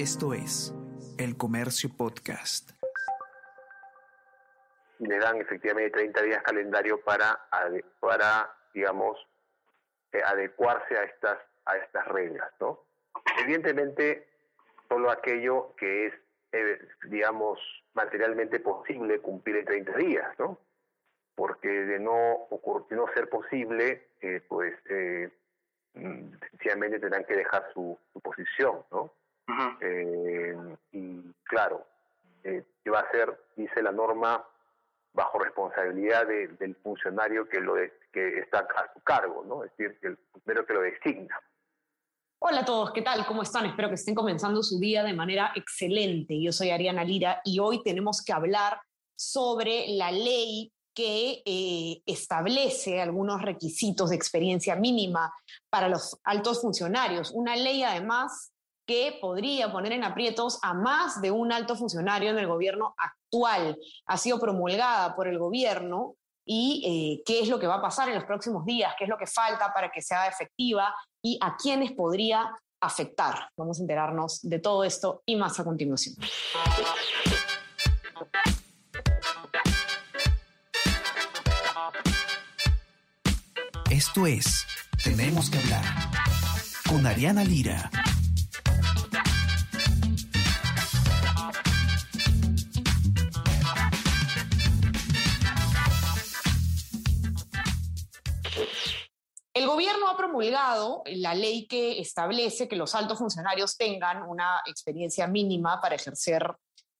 Esto es El Comercio Podcast. Le dan efectivamente 30 días calendario para, para digamos, eh, adecuarse a estas, a estas reglas, ¿no? Evidentemente, solo aquello que es, eh, digamos, materialmente posible cumplir en 30 días, ¿no? Porque de no, de no ser posible, eh, pues mm, sencillamente tendrán que dejar su, posición, ¿no? Y claro, va a ser, dice la norma, bajo responsabilidad del funcionario que lo que está a su cargo, ¿no? Es decir, el primero que lo designa. Hola a todos, ¿qué tal? ¿Cómo están? Espero que estén comenzando su día de manera excelente. Yo soy Ariana Lira y hoy tenemos que hablar sobre la ley que eh, establece algunos requisitos de experiencia mínima para los altos funcionarios. Una ley además que podría poner en aprietos a más de un alto funcionario en el gobierno actual. Ha sido promulgada por el gobierno y eh, qué es lo que va a pasar en los próximos días, qué es lo que falta para que sea efectiva y a quiénes podría afectar. Vamos a enterarnos de todo esto y más a continuación. Esto es Tenemos que hablar con Ariana Lira. Gobierno ha promulgado la ley que establece que los altos funcionarios tengan una experiencia mínima para ejercer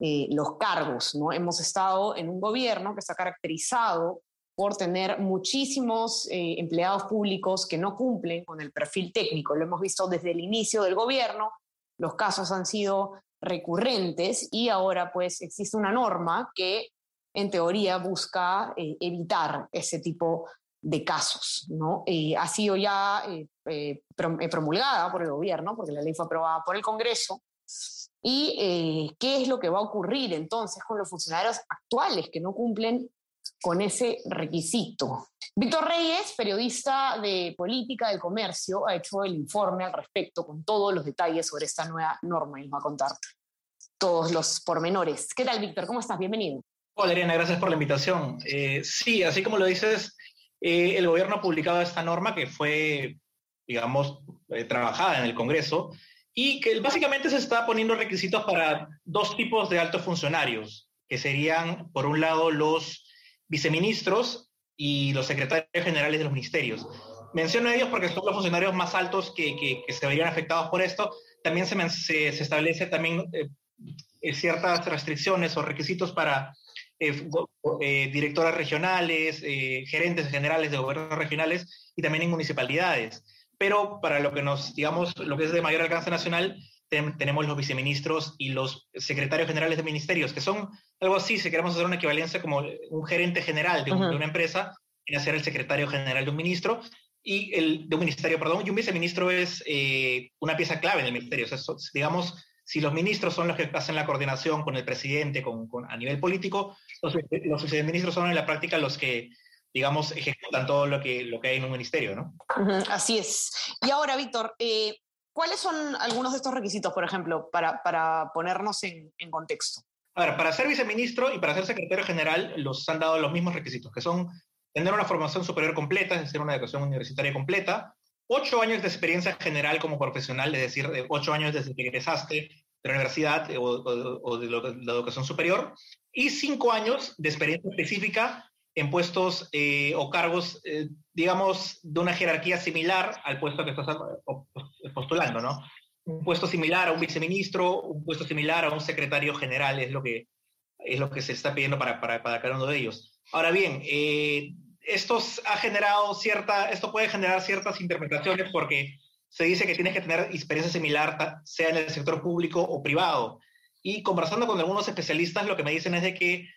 eh, los cargos. ¿no? Hemos estado en un gobierno que está caracterizado por tener muchísimos eh, empleados públicos que no cumplen con el perfil técnico. Lo hemos visto desde el inicio del gobierno, los casos han sido recurrentes y ahora pues existe una norma que en teoría busca eh, evitar ese tipo de casos. ¿no? Eh, ha sido ya eh, eh, promulgada por el gobierno, porque la ley fue aprobada por el Congreso. ¿Y qué es lo que va a ocurrir entonces con los funcionarios actuales que no cumplen con ese requisito? Víctor Reyes, periodista de política del comercio, ha hecho el informe al respecto con todos los detalles sobre esta nueva norma y nos va a contar todos los pormenores. ¿Qué tal, Víctor? ¿Cómo estás? Bienvenido. Hola, Ariana, gracias por la invitación. sí, así como lo dices, eh, el gobierno ha publicado esta norma que fue, digamos, eh, trabajada en el Congreso y que básicamente se está poniendo requisitos para dos tipos de altos funcionarios, que serían, por un lado, los viceministros y los secretarios generales de los ministerios. Menciono ellos porque son los funcionarios más altos que, que, se verían afectados por esto. También se, se, se establece también eh, ciertas restricciones o requisitos para eh, eh, directoras regionales, eh, gerentes generales de gobiernos regionales y también en municipalidades. Pero para lo que nos, digamos, lo que es de mayor alcance nacional, tenemos los viceministros y los secretarios generales de ministerios, que son algo así, si queremos hacer una equivalencia como un gerente general de, una empresa, en hacer el secretario general de un ministro, y el de un ministerio, perdón, y un viceministro es una pieza clave en el ministerio. O sea, digamos, si los ministros son los que hacen la coordinación con el presidente con, a nivel político, los, los viceministros son en la práctica los que, digamos, ejecutan todo lo que, lo que hay en un ministerio, ¿no? así es. Y ahora, Víctor, eh, ¿cuáles son algunos de estos requisitos, por ejemplo, para, para ponernos en, en, contexto? A ver, para ser viceministro y para ser secretario general, los han dado los mismos requisitos, que son tener una formación superior completa, es decir, una educación universitaria completa, ocho años de experiencia general como profesional, es decir, ocho años desde que egresaste de la universidad o, de, la educación superior, y cinco años de experiencia específica en puestos eh, o cargos, eh, digamos, de una jerarquía similar al puesto que estás postulando, ¿no? Un puesto similar a un viceministro, un puesto similar a un secretario general, es lo que, es lo que se está pidiendo para, para, para cada uno de ellos. Ahora bien, eh, esto ha generado cierta, esto puede generar ciertas interpretaciones porque se dice que tienes que tener experiencia similar, sea en el sector público o privado. Y conversando con algunos especialistas, lo que me dicen es de que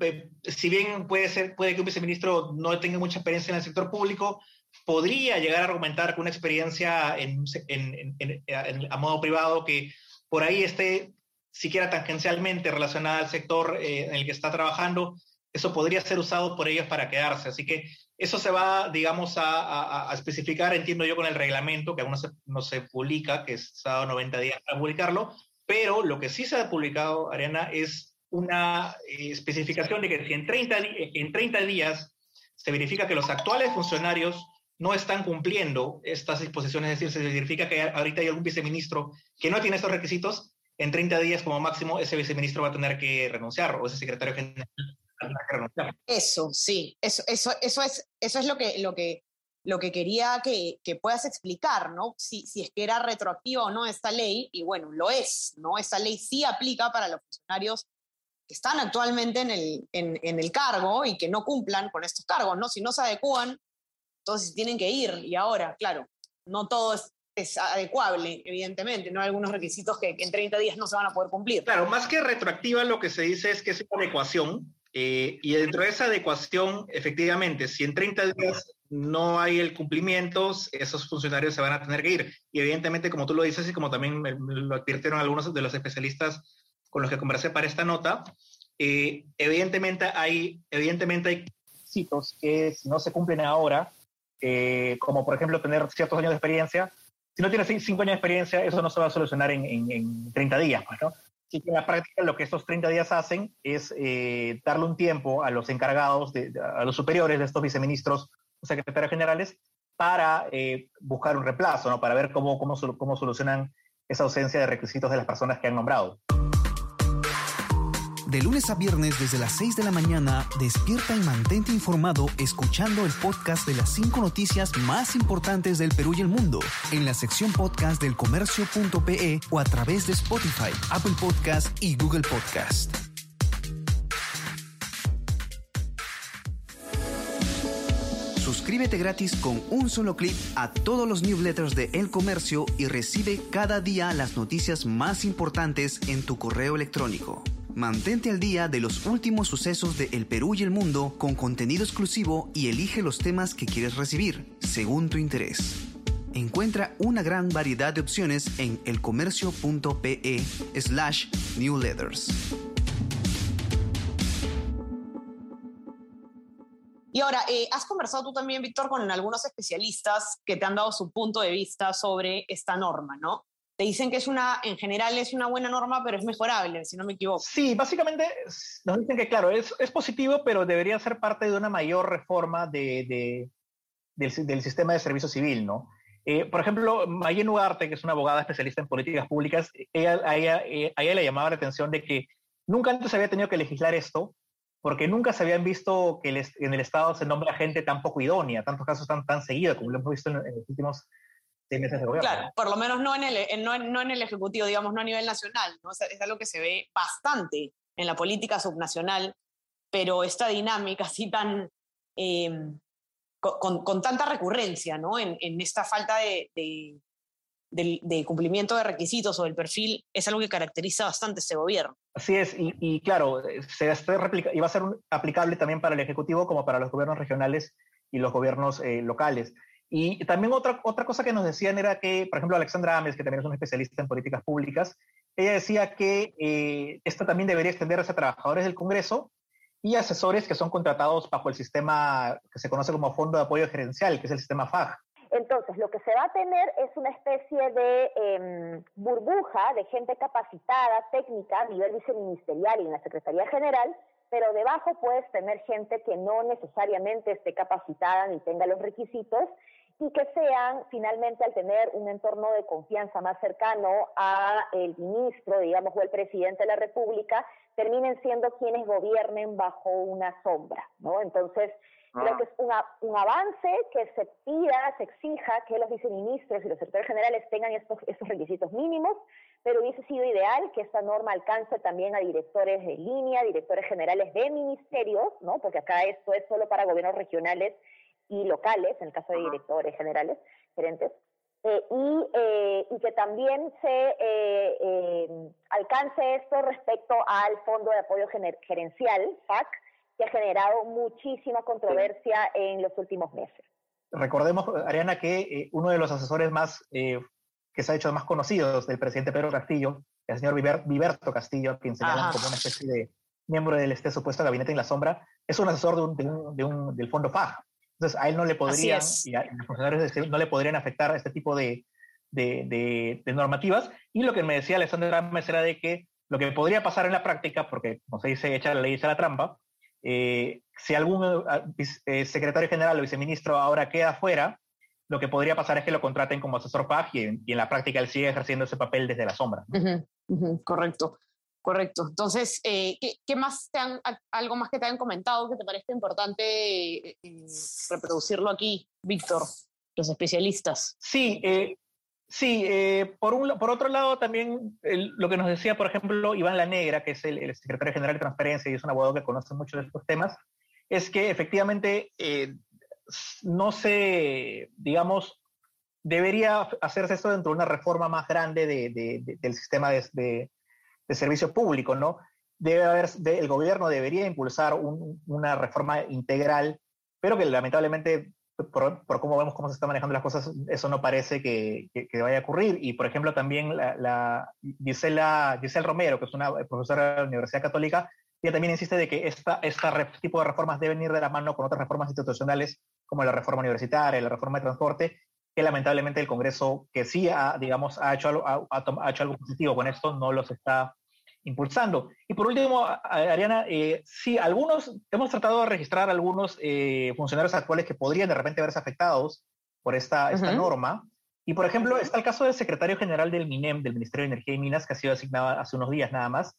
eh, si bien puede ser, puede que un viceministro no tenga mucha experiencia en el sector público, podría llegar a argumentar con una experiencia en, en, en, a modo privado que por ahí esté siquiera tangencialmente relacionada al sector eh, en el que está trabajando, eso podría ser usado por ellos para quedarse. Así que eso se va, digamos, a, especificar, entiendo yo, con el reglamento, que aún no se, se publica, que es dado 90 días para publicarlo, pero lo que sí se ha publicado, Ariana, es una eh, especificación de que si en 30, en 30 días se verifica que los actuales funcionarios no están cumpliendo estas disposiciones, es decir, se verifica que ahorita hay algún viceministro que no tiene estos requisitos, en 30 días como máximo ese viceministro va a tener que renunciar o ese secretario general Eso, sí, eso, eso, eso, es, eso es lo que, lo que, lo que quería que, que puedas explicar, ¿no? Si, si, es que era retroactiva o no esta ley, y bueno, lo es, ¿no? Esta ley sí aplica para los funcionarios que están actualmente en el, en, en el cargo y que no cumplan con estos cargos, ¿no? Si no se adecúan, entonces tienen que ir. Y ahora, claro, no todo es, es adecuable, evidentemente, no hay algunos requisitos que, que, en 30 días no se van a poder cumplir. Claro, más que retroactiva, lo que se dice es que es una adecuación. Eh, y dentro de esa adecuación, efectivamente, si en 30 días no hay el cumplimiento, esos funcionarios se van a tener que ir. Y evidentemente, como tú lo dices y como también lo advirtieron algunos de los especialistas con los que conversé para esta nota, eh, evidentemente hay, evidentemente hay requisitos que si no se cumplen ahora, eh, como por ejemplo tener ciertos años de experiencia, si no tienes cinco años de experiencia, eso no se va a solucionar en, en, en 30 días, pues, ¿no? Así que en la práctica lo que estos 30 días hacen es eh, darle un tiempo a los encargados, de, a los superiores de estos viceministros o secretarios generales para eh, buscar un reemplazo, ¿no? para ver cómo, cómo, cómo solucionan esa ausencia de requisitos de las personas que han nombrado. De lunes a viernes desde las 6 de la mañana, despierta y mantente informado escuchando el podcast de las 5 noticias más importantes del Perú y el mundo en la sección podcast del comercio.pe o a través de Spotify, Apple Podcast y Google Podcast. Suscríbete gratis con un solo clic a todos los newsletters de El Comercio y recibe cada día las noticias más importantes en tu correo electrónico. Mantente al día de los últimos sucesos de El Perú y el mundo con contenido exclusivo y elige los temas que quieres recibir, según tu interés. Encuentra una gran variedad de opciones en elcomercio.pe slash newsletters. Y ahora, eh, has conversado tú también, Víctor, con algunos especialistas que te han dado su punto de vista sobre esta norma, ¿no? Te dicen que es una, en general es una buena norma, pero es mejorable, si no me equivoco. Sí, básicamente nos dicen que, claro, es, es positivo, pero debería ser parte de una mayor reforma de, de, del, del, sistema de servicio civil, ¿no? Eh, por ejemplo, Mayen Ugarte, que es una abogada especialista en políticas públicas, ella, a, ella, eh, a ella le llamaba la atención de que nunca antes había tenido que legislar esto, porque nunca se habían visto que el, en el Estado se nombra gente tan poco idónea, tantos casos tan, tan seguidos, como lo hemos visto en, en los últimos meses de gobierno. Claro, por lo menos no en el, no, no en el Ejecutivo, digamos, no a nivel nacional. ¿no? O sea, es algo que se ve bastante en la política subnacional, pero esta dinámica así tan... Eh, con, con, tanta recurrencia ¿no? en, en esta falta de, de, de, de, cumplimiento de requisitos o del perfil es algo que caracteriza bastante este gobierno. Así es, y, y claro, se está y va a ser un, aplicable también para el Ejecutivo como para los gobiernos regionales y los gobiernos eh, locales. Y también otra, otra cosa que nos decían era que, por ejemplo, Alexandra Ames, que también es una especialista en políticas públicas, ella decía que eh, esto también debería extenderse a trabajadores del Congreso y asesores que son contratados bajo el sistema que se conoce como Fondo de Apoyo Gerencial, que es el sistema FAG. Entonces, lo que se va a tener es una especie de eh, burbuja de gente capacitada, técnica, a nivel viceministerial y en la Secretaría General, pero debajo puedes tener gente que no necesariamente esté capacitada ni tenga los requisitos y que sean finalmente al tener un entorno de confianza más cercano a el ministro, digamos, o el presidente de la República, terminen siendo quienes gobiernen bajo una sombra, ¿no? Entonces, ah. creo que es una, un avance que se pida, se exija que los viceministros y los secretarios generales tengan estos, estos requisitos mínimos, pero hubiese sido ideal que esta norma alcance también a directores de línea, directores generales de ministerios, ¿no? Porque acá esto es solo para gobiernos regionales y locales, en el caso de directores generales, gerentes, eh, y, eh, y, que también se eh, eh, alcance esto respecto al Fondo de Apoyo Gerencial, FAC, que ha generado muchísima controversia en los últimos meses. Recordemos, Ariana, que uno de los asesores más que se ha hecho más conocidos del presidente Pedro Castillo, el señor Viberto Castillo, quien señalan como una especie de miembro del este supuesto gabinete en la sombra, es un asesor de un, de un, de un del Fondo FAG, entonces, a él no le podrían, y a los funcionarios no le podrían afectar este tipo de, de, normativas. Y lo que me decía Alessandra Rames era de que lo que podría pasar en la práctica, porque como se dice, echa la ley, echa la trampa, eh, si algún eh, secretario general o viceministro ahora queda fuera, lo que podría pasar es que lo contraten como asesor PAG y, en la práctica él sigue ejerciendo ese papel desde la sombra. correcto, correcto. Entonces, eh, ¿qué, más te han, algo más que te han comentado que te parezca importante reproducirlo aquí, Víctor, los especialistas? Sí, Sí, eh, por, un, por otro lado también lo que nos decía, por ejemplo, Iván La Negra, que es el, secretario general de Transparencia y es un abogado que conoce mucho de estos temas, es que efectivamente eh, no se, digamos, debería hacerse esto dentro de una reforma más grande del sistema de, servicio público, ¿no? Debe haber, el gobierno debería impulsar una reforma integral, pero que lamentablemente por, cómo vemos cómo se están manejando las cosas, eso no parece que, vaya a ocurrir. Y, por ejemplo, también la, Gisela, Giselle Romero, que es una profesora de la Universidad Católica, ella también insiste de que este tipo de reformas deben ir de la mano con otras reformas institucionales, como la reforma universitaria, la reforma de transporte, que lamentablemente el Congreso, que sí ha, digamos, ha hecho, algo, ha hecho algo positivo con esto, no los está impulsando. Y por último, Ariana, eh, sí, algunos, hemos tratado de registrar algunos eh, funcionarios actuales que podrían de repente verse afectados por esta, esta norma. Y por ejemplo, está el caso del secretario general del MINEM, del Ministerio de Energía y Minas, que ha sido asignado hace unos días nada más.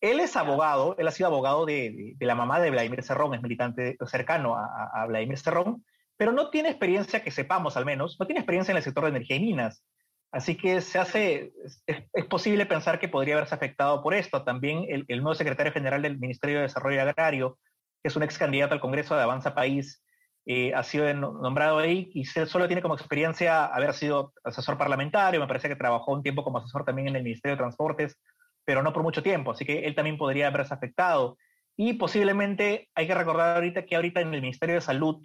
Él es abogado, él ha sido abogado de, de, la mamá de Vladimir Cerrón, es militante cercano a, a, Vladimir Cerrón, pero no tiene experiencia, que sepamos al menos, no tiene experiencia en el sector de energía y minas. Así que se hace, es, posible pensar que podría haberse afectado por esto. También el, nuevo secretario general del Ministerio de Desarrollo Agrario, que es un ex candidato al Congreso de Avanza País, eh, ha sido nombrado ahí y solo tiene como experiencia haber sido asesor parlamentario, me parece que trabajó un tiempo como asesor también en el Ministerio de Transportes, pero no por mucho tiempo, así que él también podría haberse afectado. Y posiblemente hay que recordar ahorita que ahorita en el Ministerio de Salud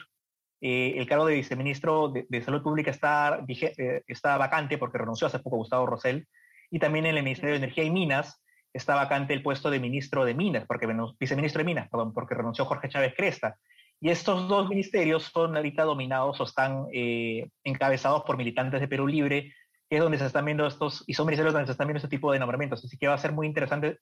eh, el cargo de viceministro de, Salud Pública está, eh, está vacante porque renunció hace poco Gustavo Rosell. Y también en el Ministerio de Energía y Minas está vacante el puesto de ministro de Minas, porque viceministro de Minas, perdón, porque renunció Jorge Chávez Cresta. Y estos dos ministerios son ahorita dominados o están eh, encabezados por militantes de Perú Libre, que es donde se están viendo estos, y son ministerios donde se están viendo este tipo de nombramientos. Así que va a ser muy interesante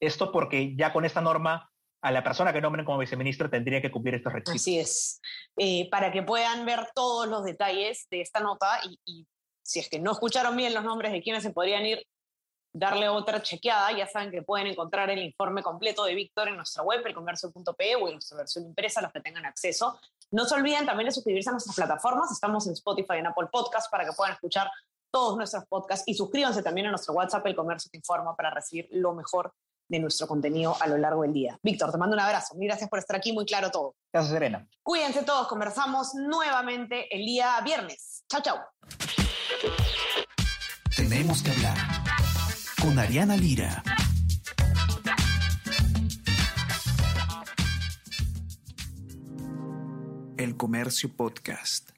esto porque ya con esta norma a la persona que nombren como viceministro tendría que cumplir estos requisitos. Así es. Eh, para que puedan ver todos los detalles de esta nota y, si es que no escucharon bien los nombres de quienes se podrían ir, darle otra chequeada. Ya saben que pueden encontrar el informe completo de Víctor en nuestra web, elcomercio.pe o en nuestra versión impresa, los que tengan acceso. No se olviden también de suscribirse a nuestras plataformas. Estamos en Spotify y en Apple Podcast para que puedan escuchar todos nuestros podcasts y suscríbanse también a nuestro WhatsApp, El Comercio Te Informa, para recibir lo mejor de nuestro contenido a lo largo del día. Víctor, te mando un abrazo. Mil gracias por estar aquí, muy claro todo. Gracias, Serena. Cuídense todos, conversamos nuevamente el día viernes. Chao, chao. Tenemos que hablar con Ariana Lira. El Comercio Podcast.